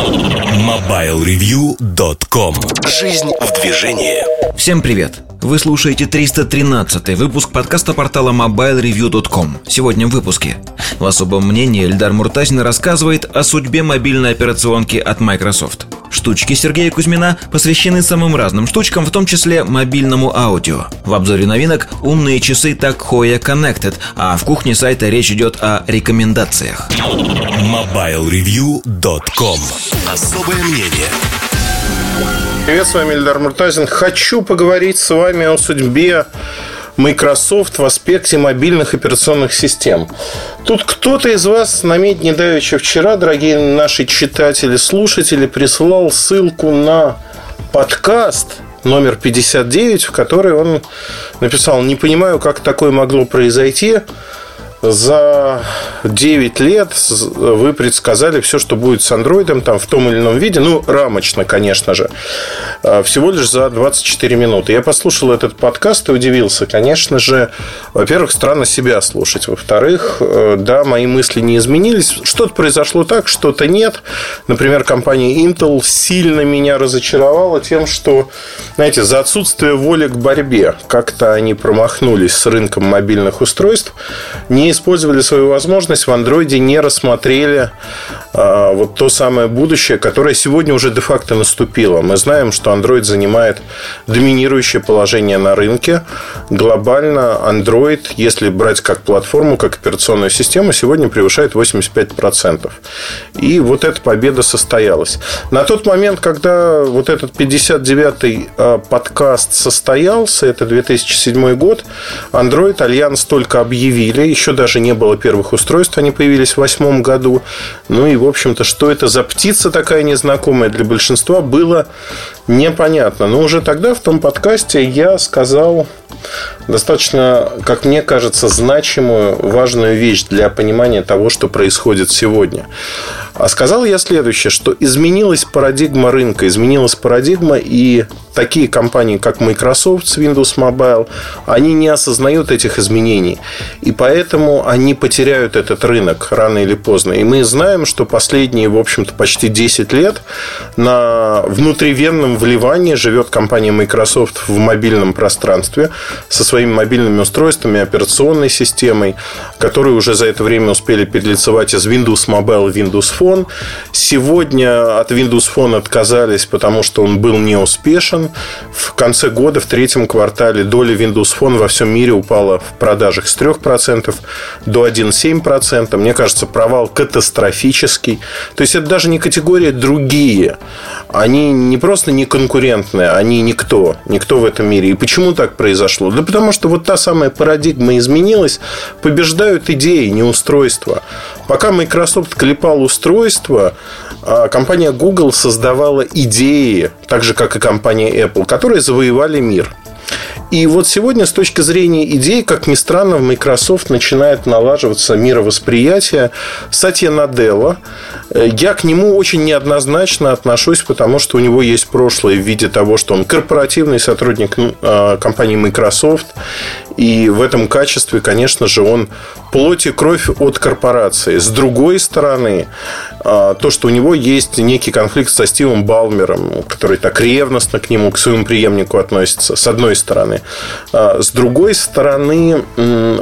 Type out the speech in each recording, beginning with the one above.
MobileReview.com Жизнь в движении. Всем привет! Вы слушаете 313 выпуск подкаста портала MobileReview.com Сегодня в выпуске. В особом мнении Эльдар Муртазин рассказывает о судьбе мобильной операционки от Microsoft Штучки Сергея Кузьмина посвящены самым разным штучкам, в том числе мобильному аудио. В обзоре новинок умные часы так Hoya Connected, а в кухне сайта речь идет о рекомендациях. MobileReview.com Особое мнение Привет, с вами Эльдар Муртазин. Хочу поговорить с вами о судьбе Microsoft в аспекте мобильных операционных систем. Тут кто-то из вас на медне давеча вчера, дорогие наши читатели, слушатели, присылал ссылку на подкаст номер 59, в который он написал, не понимаю, как такое могло произойти, за 9 лет вы предсказали все, что будет с андроидом там в том или ином виде. Ну, рамочно, конечно же. А, всего лишь за 24 минуты. Я послушал этот подкаст и удивился. Конечно же, во-первых, странно себя слушать. Во-вторых, э, да, мои мысли не изменились. Что-то произошло так, что-то нет. Например, компания Intel сильно меня разочаровала тем, что, знаете, за отсутствие воли к борьбе как-то они промахнулись с рынком мобильных устройств. Не использовали свою возможность, в андроиде не рассмотрели вот то самое будущее, которое сегодня уже де-факто наступило. Мы знаем, что Android занимает доминирующее положение на рынке. Глобально Android, если брать как платформу, как операционную систему, сегодня превышает 85%. И вот эта победа состоялась. На тот момент, когда вот этот 59-й а, подкаст состоялся, это 2007 год, Android Альянс только объявили, еще даже не было первых устройств, они появились в 2008 году. Ну и, в общем-то, что это за птица такая незнакомая для большинства, было непонятно. Но уже тогда в том подкасте я сказал достаточно, как мне кажется, значимую, важную вещь для понимания того, что происходит сегодня. А сказал я следующее, что изменилась парадигма рынка, изменилась парадигма, и такие компании, как Microsoft с Windows Mobile, они не осознают этих изменений. И поэтому они потеряют этот рынок рано или поздно. И мы знаем, что последние, в общем-то, почти 10 лет на внутривенном вливании живет компания Microsoft в мобильном пространстве со своими мобильными устройствами, операционной системой, которые уже за это время успели перелицевать из Windows Mobile в Windows Phone. Сегодня от Windows Phone отказались, потому что он был неуспешен. В конце года, в третьем квартале, доля Windows Phone во всем мире упала в продажах с 3% до 1,7%. Мне кажется, провал катастрофический. То есть, это даже не категория другие. Они не просто не конкурентные, они никто. Никто в этом мире. И почему так произошло? Да потому что вот та самая парадигма изменилась, побеждают идеи, не устройства. Пока Microsoft клепал устройства, а компания Google создавала идеи, так же как и компания Apple, которые завоевали мир. И вот сегодня с точки зрения идей, как ни странно, в Microsoft начинает налаживаться мировосприятие Сатья Наделла. Я к нему очень неоднозначно отношусь, потому что у него есть прошлое в виде того, что он корпоративный сотрудник а, компании Microsoft. И в этом качестве, конечно же, он плоть и кровь от корпорации. С другой стороны, то, что у него есть некий конфликт со Стивом Балмером, который так ревностно к нему, к своему преемнику относится, с одной стороны. А, с другой стороны,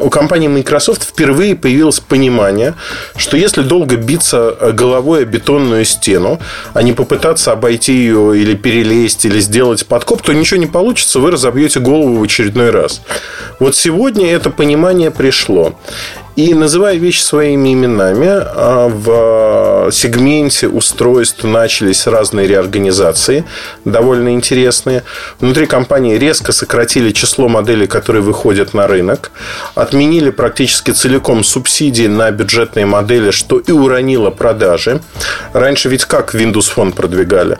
у компании Microsoft впервые появилось понимание, что если долго биться головой о бетонную стену, а не попытаться обойти ее или перелезть, или сделать подкоп, то ничего не получится, вы разобьете голову в очередной раз. Вот сегодня это понимание пришло. И называя вещи своими именами, а, в сегменте устройств начались разные реорганизации, довольно интересные. Внутри компании резко сократили число моделей, которые выходят на рынок, отменили практически целиком субсидии на бюджетные модели, что и уронило продажи. Раньше ведь как Windows Phone продвигали?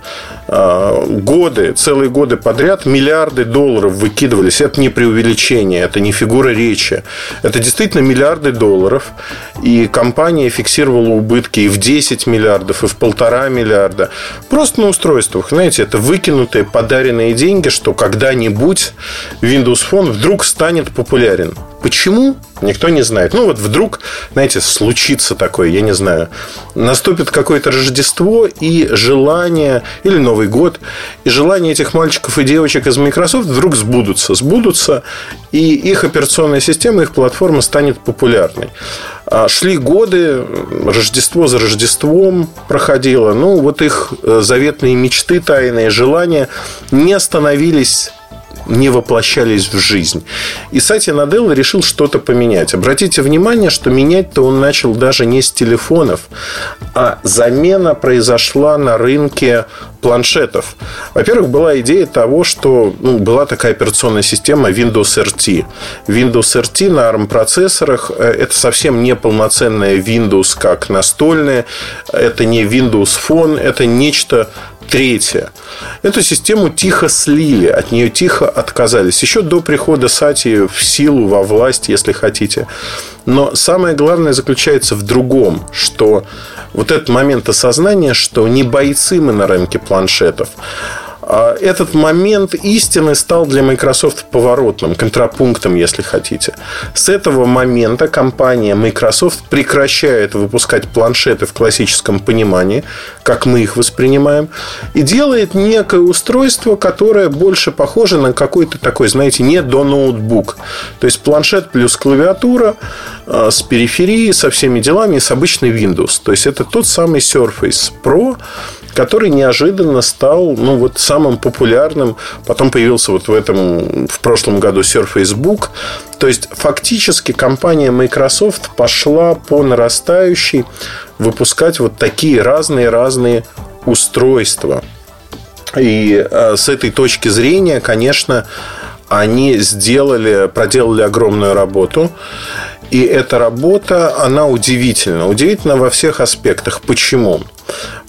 А, годы, целые годы подряд миллиарды долларов выкидывались. Это не преувеличение, это не фигура речи. Это действительно миллиарды долларов и компания фиксировала убытки и в 10 миллиардов, и в полтора миллиарда. Просто на устройствах. Знаете, это выкинутые, подаренные деньги, что когда-нибудь Windows Phone вдруг станет популярен. Почему? Никто не знает. Ну, вот вдруг, знаете, случится такое, я не знаю. Наступит какое-то Рождество и желание, или Новый год, и желание этих мальчиков и девочек из Microsoft вдруг сбудутся. Сбудутся, и их операционная система, их платформа станет популярной. А шли годы, Рождество за Рождеством проходило. Ну, вот их э, заветные мечты, тайные желания не остановились не воплощались в жизнь. И Сати Наделла решил что-то поменять. Обратите внимание, что менять-то он начал даже не с телефонов, а замена произошла на рынке планшетов. Во-первых, была идея того, что ну, была такая операционная система Windows RT. Windows RT на ARM-процессорах э, – это совсем не полноценная Windows как настольная, это не Windows Phone, это нечто Третье. Эту систему тихо слили, от нее тихо отказались. Еще до прихода Сати в силу, во власть, если хотите. Но самое главное заключается в другом, что вот этот момент осознания, что не бойцы мы на рынке планшетов, этот момент истины стал для Microsoft поворотным, контрапунктом, если хотите. С этого момента компания Microsoft прекращает выпускать планшеты в классическом понимании, как мы их воспринимаем, и делает некое устройство, которое больше похоже на какой-то такой, знаете, не до ноутбук. То есть планшет плюс клавиатура а, с периферией, со всеми делами с обычной Windows. То есть это тот самый Surface Pro, который неожиданно стал ну, вот самым популярным. Потом появился вот в этом, в прошлом году Surface Book. То есть, фактически компания Microsoft пошла по нарастающей выпускать вот такие разные-разные устройства. И а, с этой точки зрения, конечно, они сделали, проделали огромную работу. И эта работа, она удивительна. Удивительна во всех аспектах. Почему?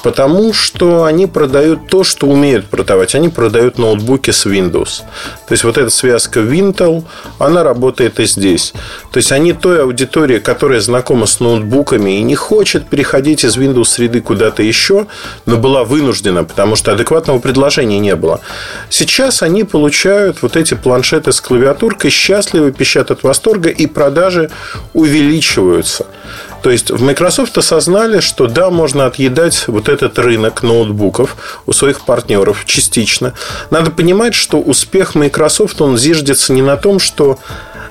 Потому что они продают то, что умеют продавать. Они продают ноутбуки с Windows. То есть, вот эта связка Wintel, она работает и здесь. То есть, они той аудитории, которая знакома с ноутбуками и не хочет переходить из Windows среды куда-то еще, но была вынуждена, потому что адекватного предложения не было. Сейчас они получают вот эти планшеты с клавиатуркой, счастливы, пищат от восторга, и продажи увеличиваются. То есть в Microsoft осознали, что да, можно отъедать вот этот рынок ноутбуков у своих партнеров частично. Надо понимать, что успех Microsoft, он зиждется не на том, что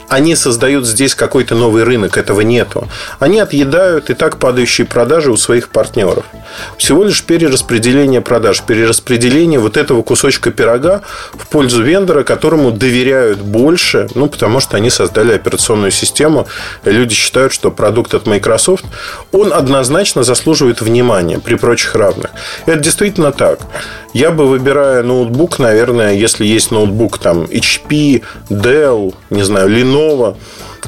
они создают здесь какой-то новый рынок, этого нету. Они отъедают и так падающие продажи у своих партнеров. Всего лишь перераспределение продаж, перераспределение вот этого кусочка пирога в пользу вендора, которому доверяют больше, ну, потому что они создали операционную систему. Люди считают, что продукт от Microsoft, он однозначно заслуживает внимания при прочих равных. Это действительно так. Я бы, выбирая ноутбук, наверное, если есть ноутбук там HP, Dell, не знаю, Lenovo,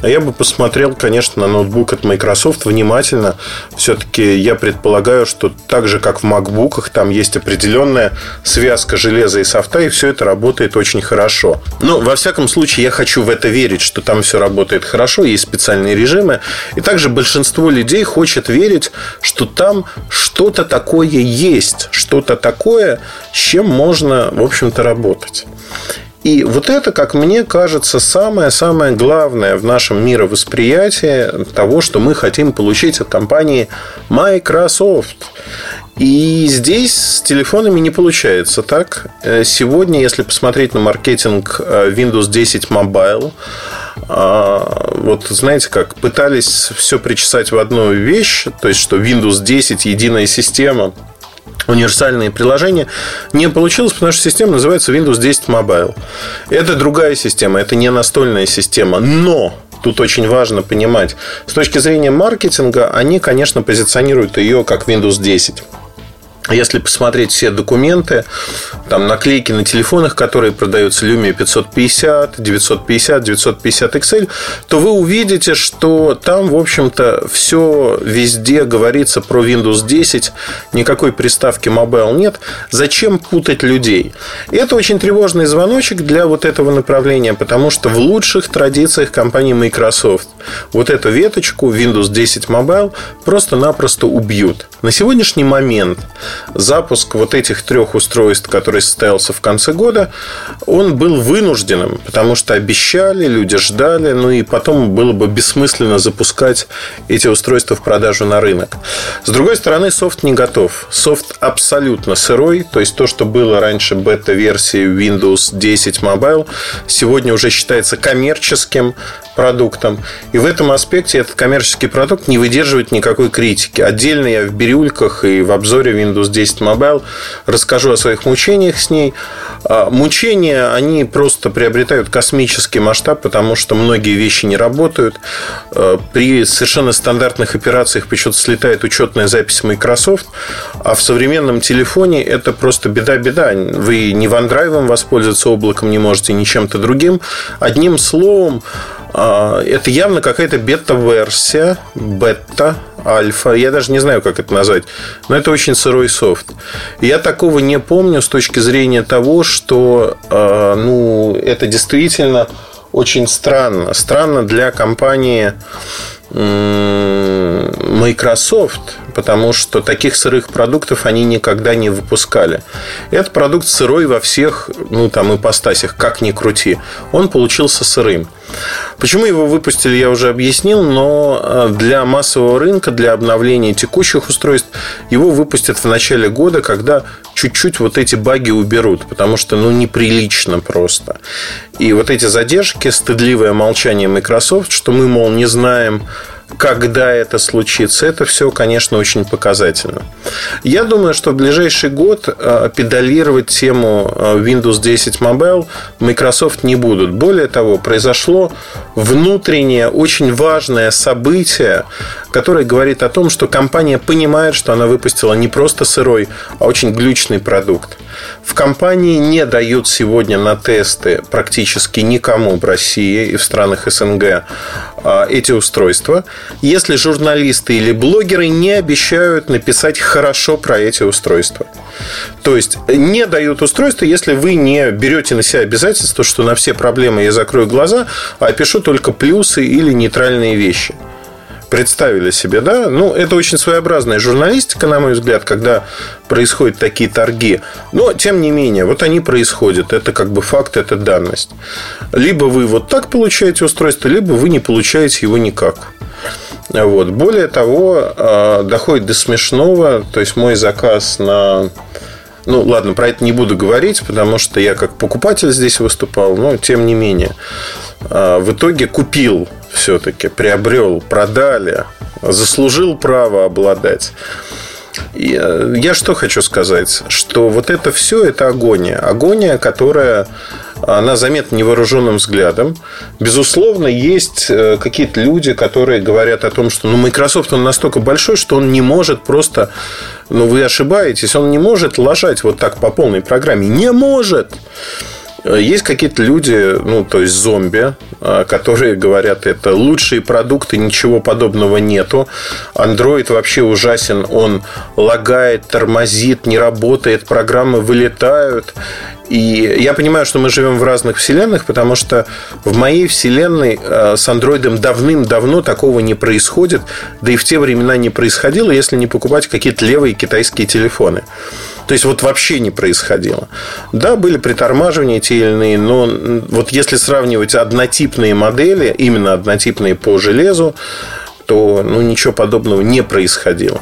а я бы посмотрел, конечно, на ноутбук от Microsoft внимательно. Все-таки я предполагаю, что так же, как в MacBook, там есть определенная связка железа и софта, и все это работает очень хорошо. Но, во всяком случае, я хочу в это верить, что там все работает хорошо, есть специальные режимы. И также большинство людей хочет верить, что там что-то такое есть, что-то такое, с чем можно, в общем-то, работать. И вот это, как мне кажется, самое-самое главное в нашем мировосприятии того, что мы хотим получить от компании Microsoft. И здесь с телефонами не получается так. Э, сегодня, если посмотреть на маркетинг э, Windows 10 Mobile, а, вот знаете как, пытались все причесать в одну вещь, то есть, что Windows 10 единая система – универсальные приложения. Не получилось, потому что система называется Windows 10 Mobile. Это другая система, это не настольная система. Но тут очень важно понимать, с точки зрения маркетинга, они, конечно, позиционируют ее как Windows 10. Если посмотреть все документы, там наклейки на телефонах, которые продаются Lumia 550, 950, 950 XL, то вы увидите, что там, в общем-то, все везде говорится про Windows 10, никакой приставки Mobile нет. Зачем путать людей? И это очень тревожный звоночек для вот этого направления, потому что в лучших традициях компании Microsoft вот эту веточку Windows 10 Mobile просто-напросто убьют. На сегодняшний момент запуск вот этих трех устройств, который состоялся в конце года, он был вынужденным, потому что обещали, люди ждали, ну и потом было бы бессмысленно запускать эти устройства в продажу на рынок. С другой стороны, софт не готов. Софт абсолютно сырой, то есть то, что было раньше бета-версии Windows 10 Mobile, сегодня уже считается коммерческим продуктом. И в этом аспекте этот коммерческий продукт не выдерживает никакой критики. Отдельно я в бирюльках и в обзоре Windows 10 Mobile расскажу о своих мучениях с ней. А, мучения, они просто приобретают космический масштаб, потому что многие вещи не работают. А, при совершенно стандартных операциях почему-то слетает учетная запись Microsoft, а в современном телефоне это просто беда-беда. Вы ни OneDrive воспользоваться облаком не можете, ни чем-то другим. Одним словом, это явно какая-то бета-версия, бета, альфа, я даже не знаю, как это назвать, но это очень сырой софт. Я такого не помню с точки зрения того, что а, ну, это действительно очень странно. Странно для компании Microsoft, потому что таких сырых продуктов они никогда не выпускали. Этот продукт сырой во всех, ну, там, ипостасях, как ни крути. Он получился сырым. Почему его выпустили, я уже объяснил, но э, для массового рынка, для обновления текущих устройств, его выпустят в начале года, когда чуть-чуть вот эти баги уберут, потому что, ну, неприлично просто. И вот эти задержки, стыдливое молчание Microsoft, что мы, мол, не знаем, когда это случится, это все, конечно, очень показательно. Я думаю, что в ближайший год э, педалировать тему э, Windows 10 Mobile Microsoft не будут. Более того, произошло внутреннее, очень важное событие, которое говорит о том, что компания понимает, что она выпустила не просто сырой, а очень глючный продукт. В компании не дают сегодня на тесты практически никому в России и в странах СНГ а, эти устройства, если журналисты или блогеры не обещают написать хорошо про эти устройства. То есть не дают устройства, если вы не берете на себя обязательство, что на все проблемы я закрою глаза, а пишу только плюсы или нейтральные вещи представили себе, да? Ну, это очень своеобразная журналистика, на мой взгляд, когда происходят такие торги. Но, тем не менее, вот они происходят. Это как бы факт, это данность. Либо вы вот так получаете устройство, либо вы не получаете его никак. Вот. Более того, а, доходит до смешного. То есть, мой заказ на ну, ладно, про это не буду говорить, потому что я как покупатель здесь выступал, но тем не менее. А, в итоге купил все-таки, приобрел, продали, заслужил право обладать. Э, я что хочу сказать, что вот это все это агония. Агония, которая она заметна невооруженным взглядом. Безусловно, есть э, какие-то люди, которые говорят о том, что ну, Microsoft он настолько большой, что он не может просто, ну вы ошибаетесь, он не может ложать вот так по полной программе. Не может! Есть какие-то люди, ну, то есть зомби, а, которые говорят, это лучшие продукты, ничего подобного нету. Android вообще ужасен, он лагает, тормозит, не работает, программы вылетают. И я понимаю, что мы живем в разных вселенных, потому что в моей вселенной а, с андроидом давным-давно такого не происходит, да и в те времена не происходило, если не покупать какие-то левые китайские телефоны. То есть вот вообще не происходило. Да, были притормаживания те или иные, но вот если сравнивать однотипные модели, именно однотипные по железу, то ну, ничего подобного не происходило.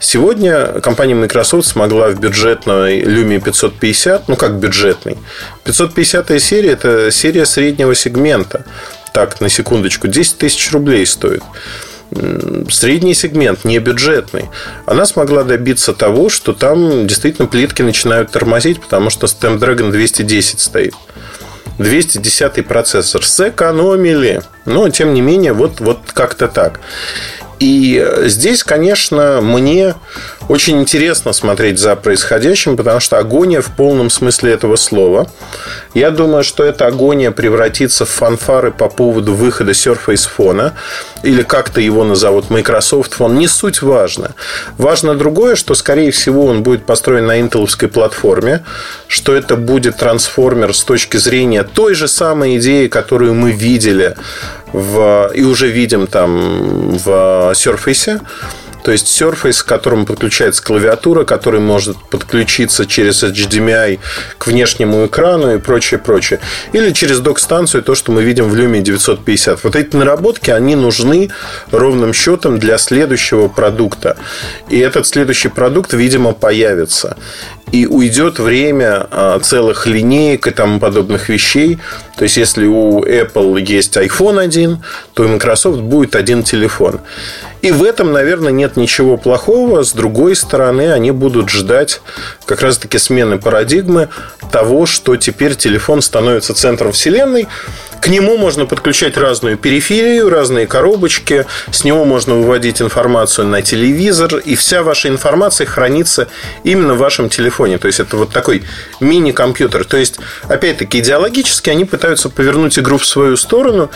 Сегодня компания Microsoft смогла в бюджетной Lumia 550, ну как бюджетный, 550 серия – это серия среднего сегмента. Так, на секундочку, 10 тысяч рублей стоит средний сегмент, не бюджетный, она смогла добиться того, что там действительно плитки начинают тормозить, потому что Snapdragon 210 стоит. 210 процессор сэкономили. Но, тем не менее, вот, вот как-то так. И здесь, конечно, мне очень интересно смотреть за происходящим, потому что агония в полном смысле этого слова. Я думаю, что эта агония превратится в фанфары по поводу выхода Surface Phone или как-то его назовут Microsoft Phone. Не суть важно. Важно другое, что, скорее всего, он будет построен на интеловской платформе, что это будет трансформер с точки зрения той же самой идеи, которую мы видели в, и уже видим там в Surface То есть Surface, к которому подключается клавиатура, который может подключиться через HDMI к внешнему экрану и прочее, прочее. Или через док-станцию, то, что мы видим в Lumia 950. Вот эти наработки, они нужны ровным счетом для следующего продукта. И этот следующий продукт, видимо, появится и уйдет время а, целых линеек и тому подобных вещей. То есть, если у Apple есть iPhone один, то у Microsoft будет один телефон. И в этом, наверное, нет ничего плохого. С другой стороны, они будут ждать как раз-таки смены парадигмы того, что теперь телефон становится центром вселенной. К нему можно подключать разную периферию, разные коробочки. С него можно выводить информацию на телевизор. И вся ваша информация хранится именно в вашем телефоне. То есть, это вот такой мини-компьютер. То есть, опять-таки, идеологически они пытаются повернуть игру в свою сторону.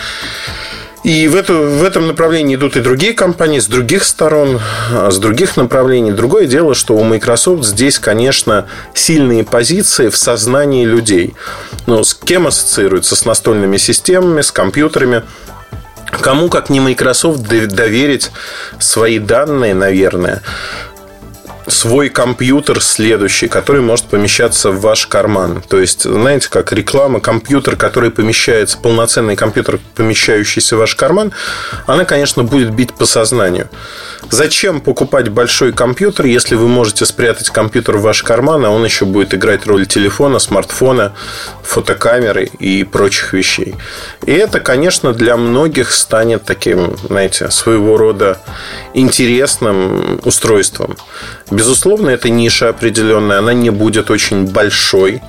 И в, эту, в этом направлении идут и другие компании с других сторон, а с других направлений. Другое дело, что у Microsoft здесь, конечно, сильные позиции в сознании людей. Но с кем ассоциируется? С настольными системами, с компьютерами. Кому, как не Microsoft, доверить свои данные, наверное, свой компьютер следующий, который может помещаться в ваш карман. То есть, знаете, как реклама, компьютер, который помещается, полноценный компьютер, помещающийся в ваш карман, она, конечно, будет бить по сознанию. Зачем покупать большой компьютер, если вы можете спрятать компьютер в ваш карман, а он еще будет играть роль телефона, смартфона, фотокамеры и прочих вещей. И это, конечно, для многих станет таким, знаете, своего рода интересным устройством. Безусловно, это ниша определенная, она не будет очень большой.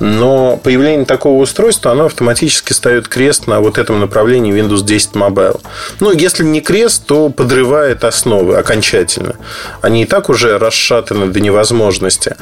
Но появление такого устройства, оно автоматически ставит крест на вот этом направлении Windows 10 Mobile. Ну, если не крест, то подрывает основы окончательно. Они и так уже расшатаны до невозможности.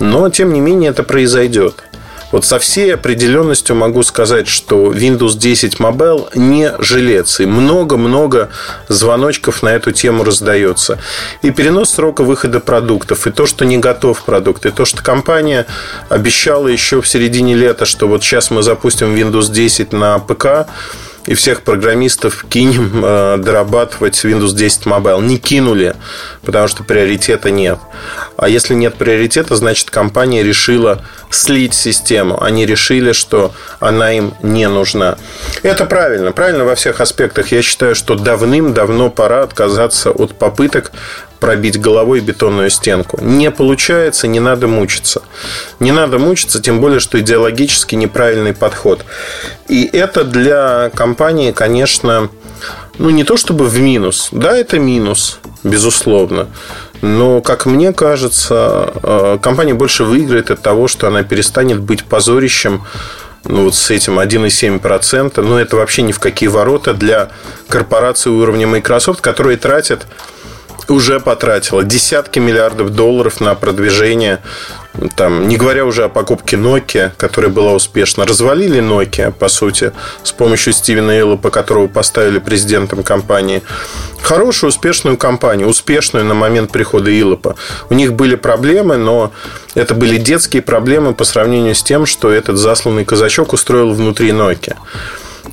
Но, тем не менее, это произойдет. Вот со всей определенностью могу сказать, что Windows 10 Mobile не жилец. И много-много звоночков на эту тему раздается. И перенос срока выхода продуктов, и то, что не готов продукт, и то, что компания обещала еще в середине лета, что вот сейчас мы запустим Windows 10 на ПК, и всех программистов кинем э, дорабатывать Windows 10 Mobile. Не кинули, потому что приоритета нет. А если нет приоритета, значит компания решила слить систему. Они решили, что она им не нужна. Это правильно. Правильно во всех аспектах. Я считаю, что давным-давно пора отказаться от попыток пробить головой бетонную стенку. Не получается, не надо мучиться. Не надо мучиться, тем более, что идеологически неправильный подход. И это для компании, конечно, ну не то чтобы в минус. Да, это минус, безусловно. Но, как мне кажется, э, компания больше выиграет от того, что она перестанет быть позорищем ну, вот с этим 1,7%. Но это вообще ни в какие ворота для корпорации уровня Microsoft, которые тратят уже потратила десятки миллиардов долларов на продвижение, там, не говоря уже о покупке Nokia, которая была успешна. Развалили Nokia, по сути, с помощью Стивена Иллопа, которого поставили президентом компании. Хорошую, успешную компанию, успешную на момент прихода Иллопа. У них были проблемы, но это были детские проблемы по сравнению с тем, что этот засланный казачок устроил внутри Nokia.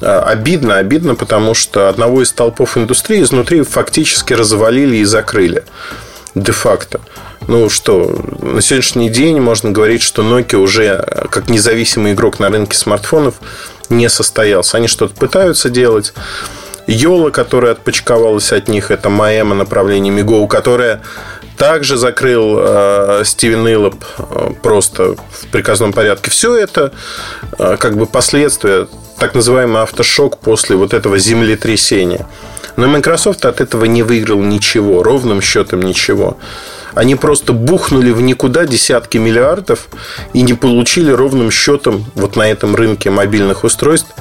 А, обидно, обидно, потому что одного из толпов индустрии изнутри фактически развалили и закрыли. Де-факто. Ну что, на сегодняшний день можно говорить, что Nokia уже как независимый игрок на рынке смартфонов не состоялся. Они что-то пытаются делать. Йола, которая отпочковалась от них, это Маэма направление Миго, которая также закрыл э, Стивен Иллоп э, просто в приказном порядке. Все это э, как бы последствия так называемый автошок после вот этого землетрясения. Но Microsoft от этого не выиграл ничего, ровным счетом ничего. Они просто бухнули в никуда десятки миллиардов и не получили ровным счетом вот на этом рынке мобильных устройств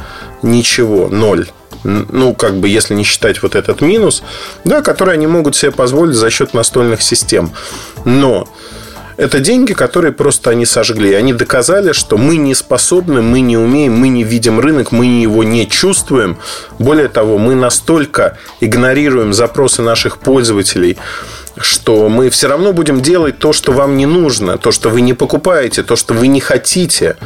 ничего, ноль. Ну, как бы, если не считать вот этот минус, да, который они могут себе позволить за счет настольных систем. Но это деньги, которые просто они сожгли. Они доказали, что мы не способны, мы не умеем, мы не видим рынок, мы его не чувствуем. Более того, мы настолько игнорируем запросы наших пользователей, что мы все равно будем делать то, что вам не нужно, то, что вы не покупаете, то, что вы не хотите.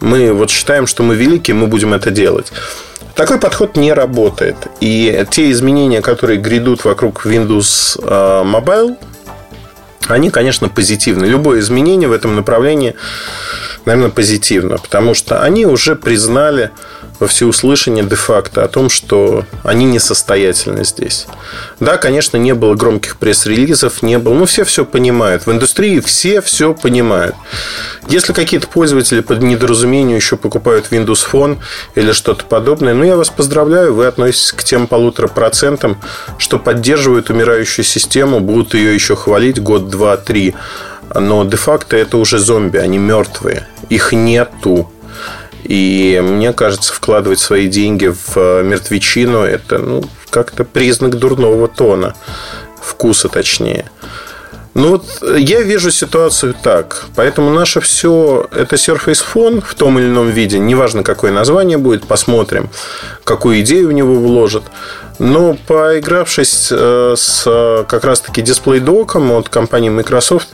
Мы вот считаем, что мы великие, мы будем это делать. Такой подход не работает. И те изменения, которые грядут вокруг Windows э, Mobile, они, конечно, позитивны. Любое изменение в этом направлении, наверное, позитивно, потому что они уже признали во всеуслышание де-факто о том, что они несостоятельны здесь. Да, конечно, не было громких пресс-релизов, не было. Ну, все все понимают. В индустрии все все понимают. Если какие-то пользователи по недоразумению еще покупают Windows Phone или что-то подобное, ну, я вас поздравляю, вы относитесь к тем полутора процентам, что поддерживают умирающую систему, будут ее еще хвалить год, два, три. Но де-факто это уже зомби, они мертвые. Их нету. И мне кажется, вкладывать свои деньги в э, мертвечину это ну, как-то признак дурного тона, вкуса точнее. Ну вот э, я вижу ситуацию так. Поэтому наше все это Surface Phone в том или ином виде. Неважно, какое название будет, посмотрим, какую идею в него вложат. Но поигравшись э, с как раз-таки дисплей-доком от компании Microsoft,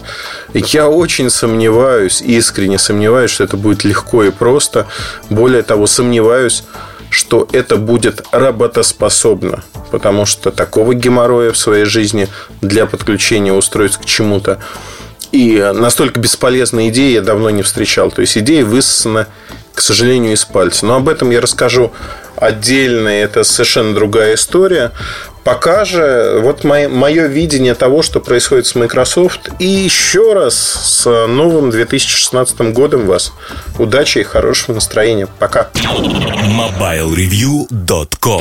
я очень сомневаюсь, искренне сомневаюсь, что это будет легко и просто. Более того, сомневаюсь, что это будет работоспособно. Потому что такого геморроя в своей жизни для подключения устройств к чему-то и настолько бесполезной идеи я давно не встречал. То есть идея высосана, к сожалению, из пальца. Но об этом я расскажу отдельно. Это совершенно другая история. Пока же вот мое, мое видение того, что происходит с Microsoft. И еще раз с новым 2016 годом вас. Удачи и хорошего настроения. Пока. MobileReview.com